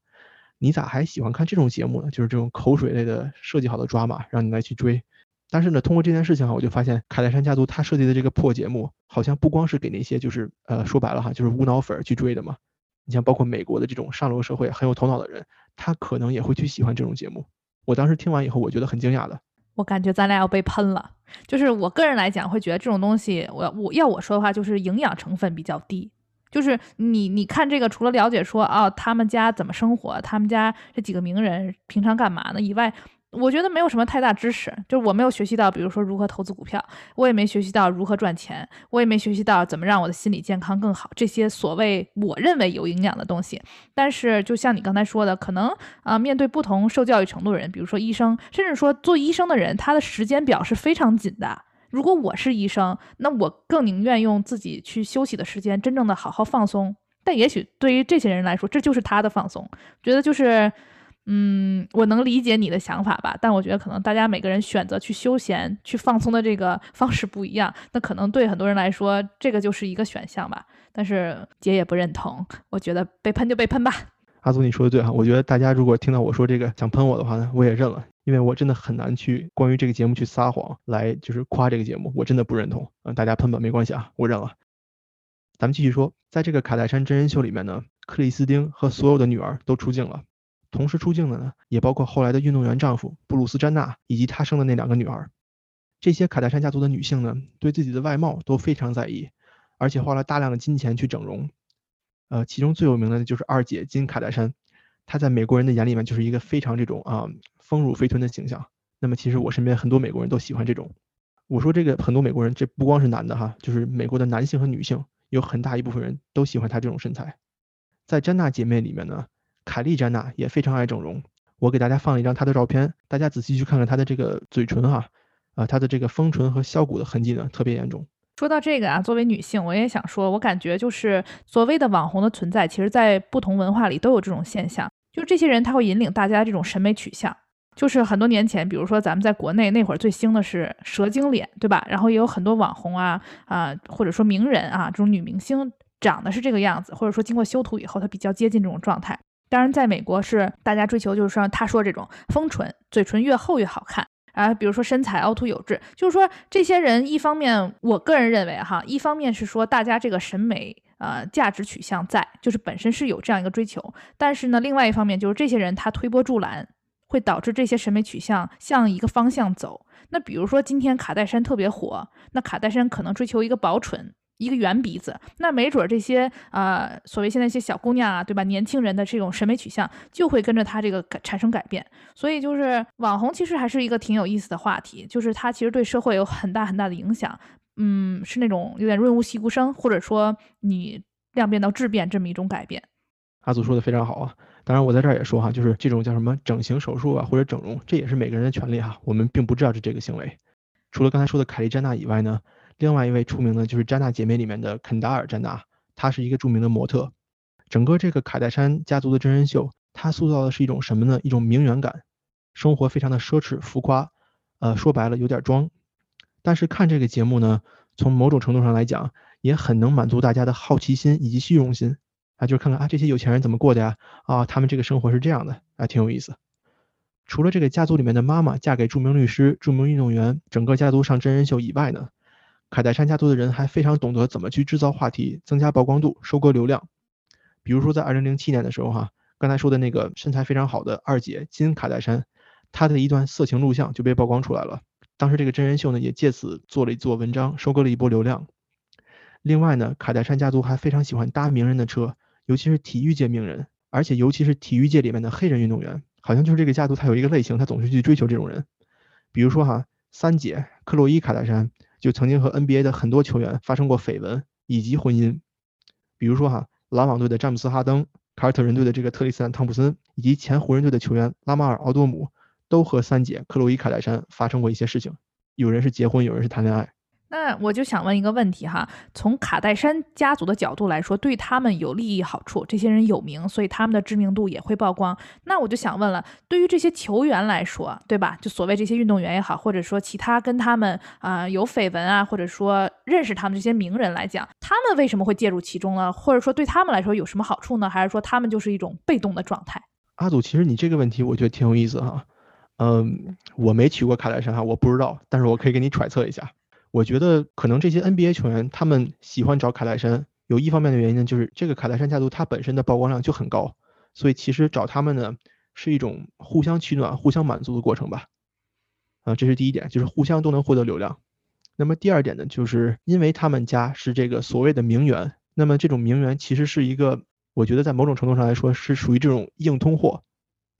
你咋还喜欢看这种节目呢？就是这种口水类的设计好的抓马，让你来去追。但是呢，通过这件事情哈，我就发现卡戴珊家族他设计的这个破节目，好像不光是给那些就是呃说白了哈，就是无脑粉去追的嘛。你像包括美国的这种上流社会很有头脑的人，他可能也会去喜欢这种节目。我当时听完以后，我觉得很惊讶的。
我感觉咱俩要被喷了。就是我个人来讲，会觉得这种东西，我我要我说的话，就是营养成分比较低。就是你你看这个，除了了解说啊他们家怎么生活，他们家这几个名人平常干嘛呢以外。我觉得没有什么太大知识，就是我没有学习到，比如说如何投资股票，我也没学习到如何赚钱，我也没学习到怎么让我的心理健康更好，这些所谓我认为有营养的东西。但是就像你刚才说的，可能啊，面对不同受教育程度的人，比如说医生，甚至说做医生的人，他的时间表是非常紧的。如果我是医生，那我更宁愿用自己去休息的时间，真正的好好放松。但也许对于这些人来说，这就是他的放松，觉得就是。嗯，我能理解你的想法吧，但我觉得可能大家每个人选择去休闲、去放松的这个 方式不一样，那可能对很多人来说，这个就是一个选项吧。但是姐也不认同，我觉得被喷就被喷吧。
阿祖，你说的对哈，我觉得大家如果听到我说这个想喷我的话呢，我也认了，因为我真的很难去关于这个节目去撒谎来就是夸这个节目，我真的不认同。嗯，大家喷吧，没关系啊，我认了。咱们继续说，在这个卡戴珊真人秀里面呢，克里斯汀和所有的女儿都出镜了。同时出镜的呢，也包括后来的运动员丈夫布鲁斯·詹娜以及他生的那两个女儿。这些卡戴珊家族的女性呢，对自己的外貌都非常在意，而且花了大量的金钱去整容。呃，其中最有名的就是二姐金·卡戴珊，她在美国人的眼里面就是一个非常这种啊丰乳肥臀的形象。那么其实我身边很多美国人都喜欢这种。我说这个很多美国人，这不光是男的哈，就是美国的男性和女性有很大一部分人都喜欢她这种身材。在詹娜姐妹里面呢。凯莉·詹娜也非常爱整容，我给大家放了一张她的照片，大家仔细去看看她的这个嘴唇哈，啊，她的这个丰唇和削骨的痕迹呢特别严重。
说到这个啊，作为女性，我也想说，我感觉就是所谓的网红的存在，其实在不同文化里都有这种现象，就这些人他会引领大家这种审美取向。就是很多年前，比如说咱们在国内那会儿最兴的是蛇精脸，对吧？然后也有很多网红啊啊，或者说名人啊，这种女明星长得是这个样子，或者说经过修图以后，她比较接近这种状态。当然，在美国是大家追求，就是说他说这种丰唇，嘴唇越厚越好看啊。比如说身材凹凸有致，就是说这些人一方面，我个人认为哈，一方面是说大家这个审美呃价值取向在，就是本身是有这样一个追求。但是呢，另外一方面就是这些人他推波助澜，会导致这些审美取向向一个方向走。那比如说今天卡戴珊特别火，那卡戴珊可能追求一个薄唇。一个圆鼻子，那没准这些呃所谓现在一些小姑娘啊，对吧？年轻人的这种审美取向就会跟着他这个产生改变。所以就是网红其实还是一个挺有意思的话题，就是它其实对社会有很大很大的影响。嗯，是那种有点润物细无声，或者说你量变到质变这么一种改变。
阿祖说的非常好啊，当然我在这儿也说哈，就是这种叫什么整形手术啊或者整容，这也是每个人的权利哈，我们并不知道是这个行为。除了刚才说的凯莉·詹娜以外呢，另外一位出名的就是詹娜姐妹里面的肯达尔·詹娜，她是一个著名的模特。整个这个卡戴珊家族的真人秀，它塑造的是一种什么呢？一种名媛感，生活非常的奢侈浮夸，呃，说白了有点装。但是看这个节目呢，从某种程度上来讲，也很能满足大家的好奇心以及虚荣心啊，就是看看啊这些有钱人怎么过的呀？啊，他们这个生活是这样的，啊，挺有意思。除了这个家族里面的妈妈嫁给著名律师、著名运动员，整个家族上真人秀以外呢，凯戴珊家族的人还非常懂得怎么去制造话题、增加曝光度、收割流量。比如说在二零零七年的时候，哈，刚才说的那个身材非常好的二姐金卡戴珊，她的一段色情录像就被曝光出来了。当时这个真人秀呢，也借此做了一做文章，收割了一波流量。另外呢，卡戴珊家族还非常喜欢搭名人的车，尤其是体育界名人，而且尤其是体育界里面的黑人运动员。好像就是这个家族，他有一个类型，他总是去追求这种人。比如说哈，三姐克洛伊·卡戴珊就曾经和 NBA 的很多球员发生过绯闻以及婚姻。比如说哈，篮网队的詹姆斯·哈登、凯尔特人队的这个特里斯坦·汤普森以及前湖人队的球员拉马尔·奥多姆，都和三姐克洛伊·卡戴珊发生过一些事情。有人是结婚，有人是谈恋爱。
那我就想问一个问题哈，从卡戴珊家族的角度来说，对他们有利益好处，这些人有名，所以他们的知名度也会曝光。那我就想问了，对于这些球员来说，对吧？就所谓这些运动员也好，或者说其他跟他们啊有绯闻啊，或者说认识他们这些名人来讲，他们为什么会介入其中呢？或者说对他们来说有什么好处呢？还是说他们就是一种被动的状态？
阿祖，其实你这个问题我觉得挺有意思哈。嗯，我没去过卡戴珊哈，我不知道，但是我可以给你揣测一下。我觉得可能这些 NBA 球员他们喜欢找卡戴珊，有一方面的原因呢，就是这个卡戴珊家族它本身的曝光量就很高，所以其实找他们呢是一种互相取暖、互相满足的过程吧。啊，这是第一点，就是互相都能获得流量。那么第二点呢，就是因为他们家是这个所谓的名媛，那么这种名媛其实是一个，我觉得在某种程度上来说是属于这种硬通货，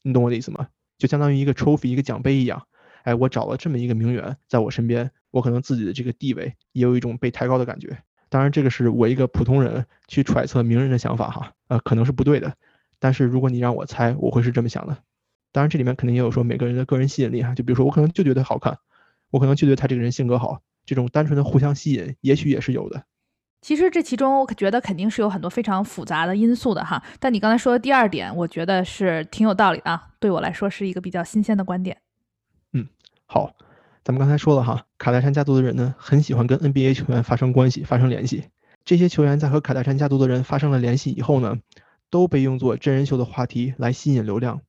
你懂我的意思吗？就相当于一个 trophy 一个奖杯一样。哎，我找了这么一个名媛在我身边。我可能自己的这个地位也有一种被抬高的感觉，当然这个是我一个普通人去揣测名人的想法哈，呃，可能是不对的，但是如果你让我猜，我会是这么想的。当然这里面肯定也有说每个人的个人吸引力哈，就比如说我可能就觉得好看，我可能就觉得他这个人性格好，这种单纯的互相吸引也许也是有的。
其实这其中我觉得肯定是有很多非常复杂的因素的哈，但你刚才说的第二点，我觉得是挺有道理的，对我来说是一个比较新鲜的观点。
嗯，好。咱们刚才说了哈，卡戴珊家族的人呢，很喜欢跟 NBA 球员发生关系、发生联系。这些球员在和卡戴珊家族的人发生了联系以后呢，都被用作真人秀的话题来吸引流量。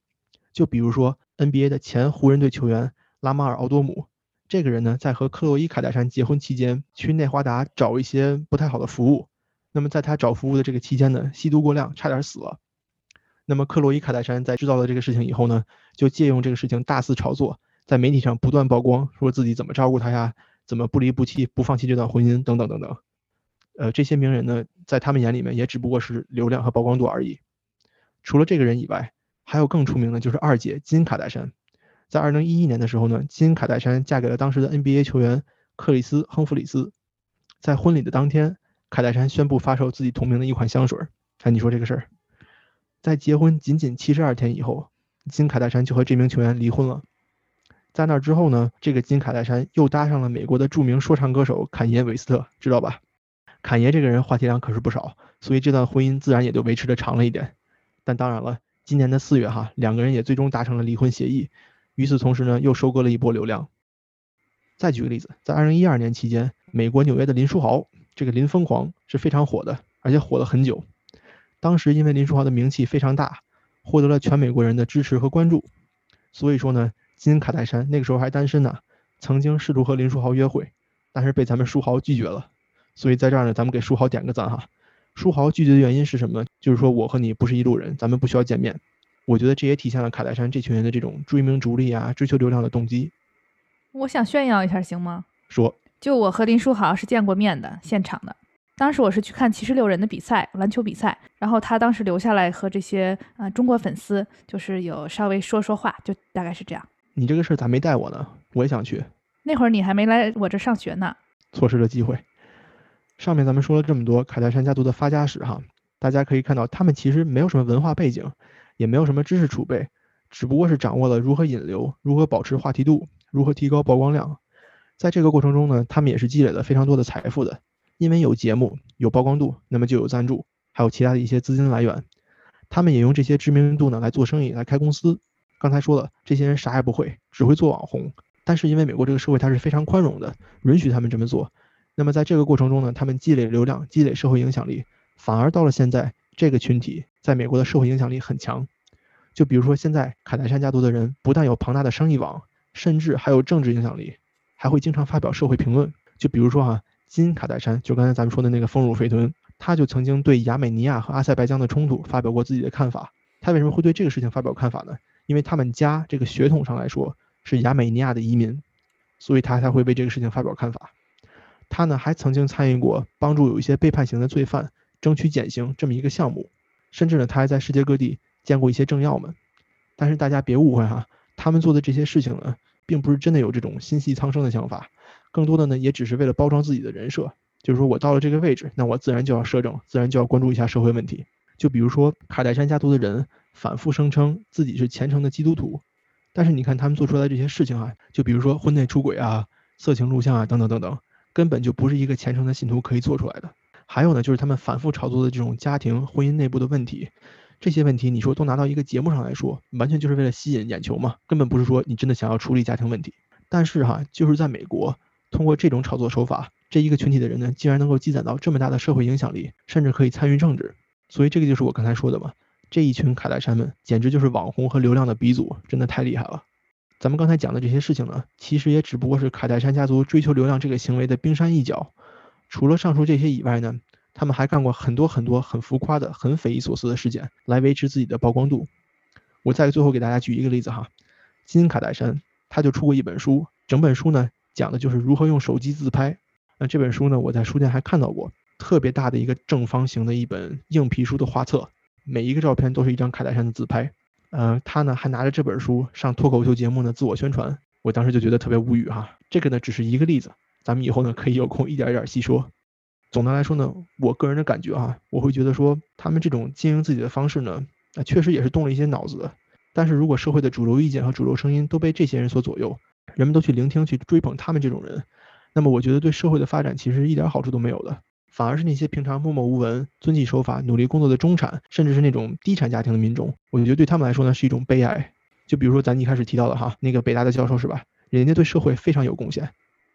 就比如说 NBA 的前湖人队球员拉马尔·奥多姆，这个人呢，在和克洛伊·卡戴珊结婚期间，去内华达找一些不太好的服务。那么在他找服务的这个期间呢，吸毒过量，差点死了。那么克洛伊·卡戴珊在知道了这个事情以后呢，就借用这个事情大肆炒作。在媒体上不断曝光，说自己怎么照顾他呀，怎么不离不弃，不放弃这段婚姻，等等等等。呃，这些名人呢，在他们眼里面也只不过是流量和曝光度而已。除了这个人以外，还有更出名的，就是二姐金卡戴珊。在二零一一年的时候呢，金卡戴珊嫁给了当时的 NBA 球员克里斯·亨弗里斯。在婚礼的当天，卡戴珊宣布发售自己同名的一款香水。哎，你说这个事儿，在结婚仅仅七十二天以后，金卡戴珊就和这名球员离婚了。在那之后呢，这个金卡戴珊又搭上了美国的著名说唱歌手坎爷韦斯特，知道吧？坎爷这个人话题量可是不少，所以这段婚姻自然也就维持的长了一点。但当然了，今年的四月哈，两个人也最终达成了离婚协议。与此同时呢，又收割了一波流量。再举个例子，在二零一二年期间，美国纽约的林书豪，这个林疯狂是非常火的，而且火了很久。当时因为林书豪的名气非常大，获得了全美国人的支持和关注，所以说呢。金卡戴珊那个时候还单身呢，曾经试图和林书豪约会，但是被咱们书豪拒绝了。所以在这儿呢，咱们给书豪点个赞哈。书豪拒绝的原因是什么？就是说我和你不是一路人，咱们不需要见面。我觉得这也体现了卡戴珊这群人的这种追名逐利啊、追求流量的动机。
我想炫耀一下，行吗？
说，
就我和林书豪是见过面的，现场的。当时我是去看七十六人的比赛，篮球比赛。然后他当时留下来和这些啊中国粉丝，就是有稍微说说话，就大概是这样。
你这个事儿咋没带我呢？我也想去。
那会儿你还没来我这上学呢，
错失了机会。上面咱们说了这么多卡戴珊家族的发家史哈，大家可以看到他们其实没有什么文化背景，也没有什么知识储备，只不过是掌握了如何引流、如何保持话题度、如何提高曝光量。在这个过程中呢，他们也是积累了非常多的财富的，因为有节目、有曝光度，那么就有赞助，还有其他的一些资金来源。他们也用这些知名度呢来做生意、来开公司。刚才说了，这些人啥也不会，只会做网红。但是因为美国这个社会它是非常宽容的，允许他们这么做。那么在这个过程中呢，他们积累流量、积累社会影响力，反而到了现在，这个群体在美国的社会影响力很强。就比如说现在卡戴珊家族的人，不但有庞大的生意网，甚至还有政治影响力，还会经常发表社会评论。就比如说哈，金卡戴珊，就刚才咱们说的那个丰乳肥臀，他就曾经对亚美尼亚和阿塞拜疆的冲突发表过自己的看法。他为什么会对这个事情发表看法呢？因为他们家这个血统上来说是亚美尼亚的移民，所以他才会为这个事情发表看法。他呢还曾经参与过帮助有一些被判刑的罪犯争取减刑这么一个项目，甚至呢他还在世界各地见过一些政要们。但是大家别误会哈，他们做的这些事情呢，并不是真的有这种心系苍生的想法，更多的呢也只是为了包装自己的人设，就是说我到了这个位置，那我自然就要摄政，自然就要关注一下社会问题。就比如说卡戴珊家族的人。反复声称自己是虔诚的基督徒，但是你看他们做出来这些事情啊，就比如说婚内出轨啊、色情录像啊等等等等，根本就不是一个虔诚的信徒可以做出来的。还有呢，就是他们反复炒作的这种家庭婚姻内部的问题，这些问题你说都拿到一个节目上来说，完全就是为了吸引眼球嘛，根本不是说你真的想要处理家庭问题。但是哈，就是在美国，通过这种炒作手法，这一个群体的人呢，竟然能够积攒到这么大的社会影响力，甚至可以参与政治。所以这个就是我刚才说的嘛。这一群卡戴珊们简直就是网红和流量的鼻祖，真的太厉害了。咱们刚才讲的这些事情呢，其实也只不过是卡戴珊家族追求流量这个行为的冰山一角。除了上述这些以外呢，他们还干过很多很多很浮夸的、很匪夷所思的事件来维持自己的曝光度。我再最后给大家举一个例子哈，金卡戴珊他就出过一本书，整本书呢讲的就是如何用手机自拍。那这本书呢，我在书店还看到过，特别大的一个正方形的一本硬皮书的画册。每一个照片都是一张卡戴珊的自拍，呃，他呢还拿着这本书上脱口秀节目呢自我宣传，我当时就觉得特别无语哈。这个呢只是一个例子，咱们以后呢可以有空一点一点细说。总的来说呢，我个人的感觉哈，我会觉得说他们这种经营自己的方式呢，那确实也是动了一些脑子。但是如果社会的主流意见和主流声音都被这些人所左右，人们都去聆听去追捧他们这种人，那么我觉得对社会的发展其实一点好处都没有的。反而是那些平常默默无闻、遵纪守法、努力工作的中产，甚至是那种低产家庭的民众，我觉得对他们来说呢是一种悲哀。就比如说咱一开始提到的哈，那个北大的教授是吧？人家对社会非常有贡献，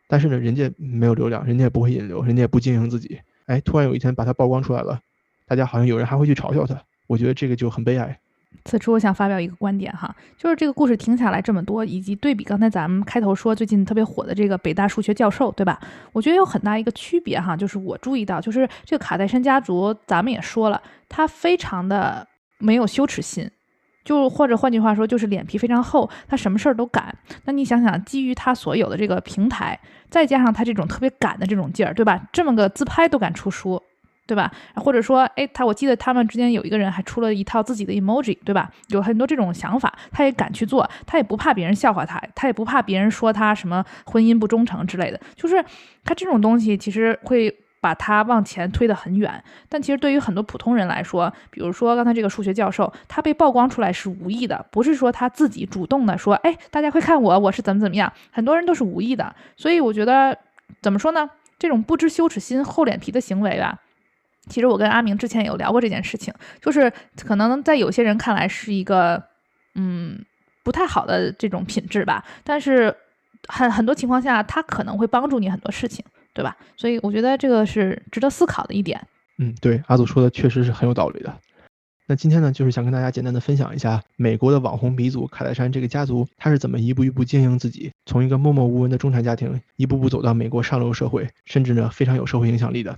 但是呢，人家没有流量，人家也不会引流，人家也不经营自己。哎，突然有一天把他曝光出来了，大家好像有人还会去嘲笑他，我觉得这个就很悲哀。
此处我想发表一个观点哈，就是这个故事听下来这么多，以及对比刚才咱们开头说最近特别火的这个北大数学教授，对吧？我觉得有很大一个区别哈，就是我注意到，就是这个卡戴珊家族，咱们也说了，他非常的没有羞耻心，就或者换句话说，就是脸皮非常厚，他什么事儿都敢。那你想想，基于他所有的这个平台，再加上他这种特别敢的这种劲儿，对吧？这么个自拍都敢出书。对吧？或者说，哎，他我记得他们之间有一个人还出了一套自己的 emoji，对吧？有很多这种想法，他也敢去做，他也不怕别人笑话他，他也不怕别人说他什么婚姻不忠诚之类的。就是他这种东西，其实会把他往前推得很远。但其实对于很多普通人来说，比如说刚才这个数学教授，他被曝光出来是无意的，不是说他自己主动的说，哎，大家快看我，我是怎么怎么样。很多人都是无意的，所以我觉得怎么说呢？这种不知羞耻心、厚脸皮的行为吧。其实我跟阿明之前有聊过这件事情，就是可能在有些人看来是一个，嗯，不太好的这种品质吧。但是很很多情况下，它可能会帮助你很多事情，对吧？所以我觉得这个是值得思考的一点。
嗯，对，阿祖说的确实是很有道理的。那今天呢，就是想跟大家简单的分享一下美国的网红鼻祖卡戴珊这个家族，他是怎么一步一步经营自己，从一个默默无闻的中产家庭，一步步走到美国上流社会，甚至呢非常有社会影响力的。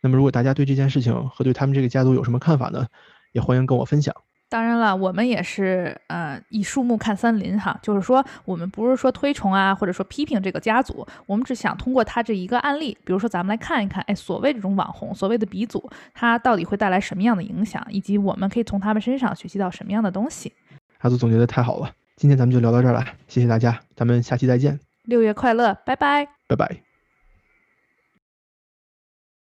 那么，如果大家对这件事情和对他们这个家族有什么看法呢？也欢迎跟我分享。
当然了，我们也是呃以树木看森林哈，就是说我们不是说推崇啊，或者说批评这个家族，我们只想通过他这一个案例，比如说咱们来看一看，哎，所谓这种网红，所谓的鼻祖，他到底会带来什么样的影响，以及我们可以从他们身上学习到什么样的东西。
阿祖总结的太好了，今天咱们就聊到这儿了，谢谢大家，咱们下期再见。
六月快乐，拜拜，
拜拜。